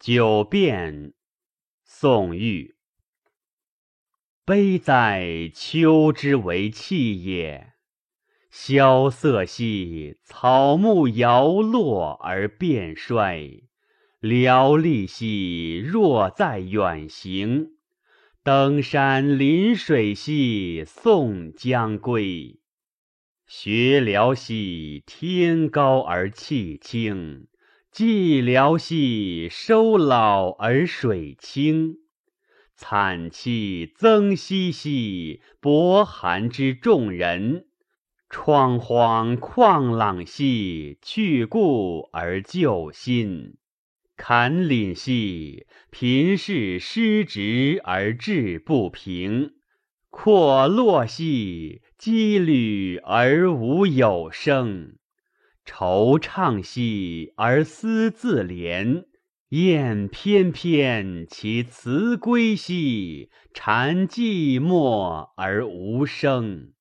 九变，宋玉。悲哉，秋之为气也！萧瑟兮，草木摇落而变衰；寥丽兮，若在远行。登山临水兮，送将归。学辽兮，天高而气清。寂寥兮，收老而水清；惨气增兮兮，薄寒之众人；创荒旷朗兮，去故而就新；坎廪兮，贫士失职而志不平；阔落兮，羁旅而无有声。惆怅兮而思自怜，雁翩翩其辞归兮，蝉寂寞而无声。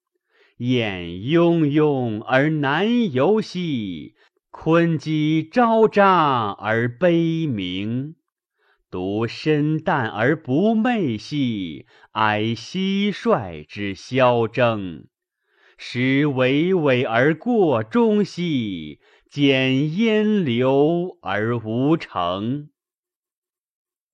雁雍雍而南游兮，鲲鸡昭彰而悲鸣。独身淡而不寐兮，哀蟋蟀之萧征。时巍巍而过中兮，见烟流而无成。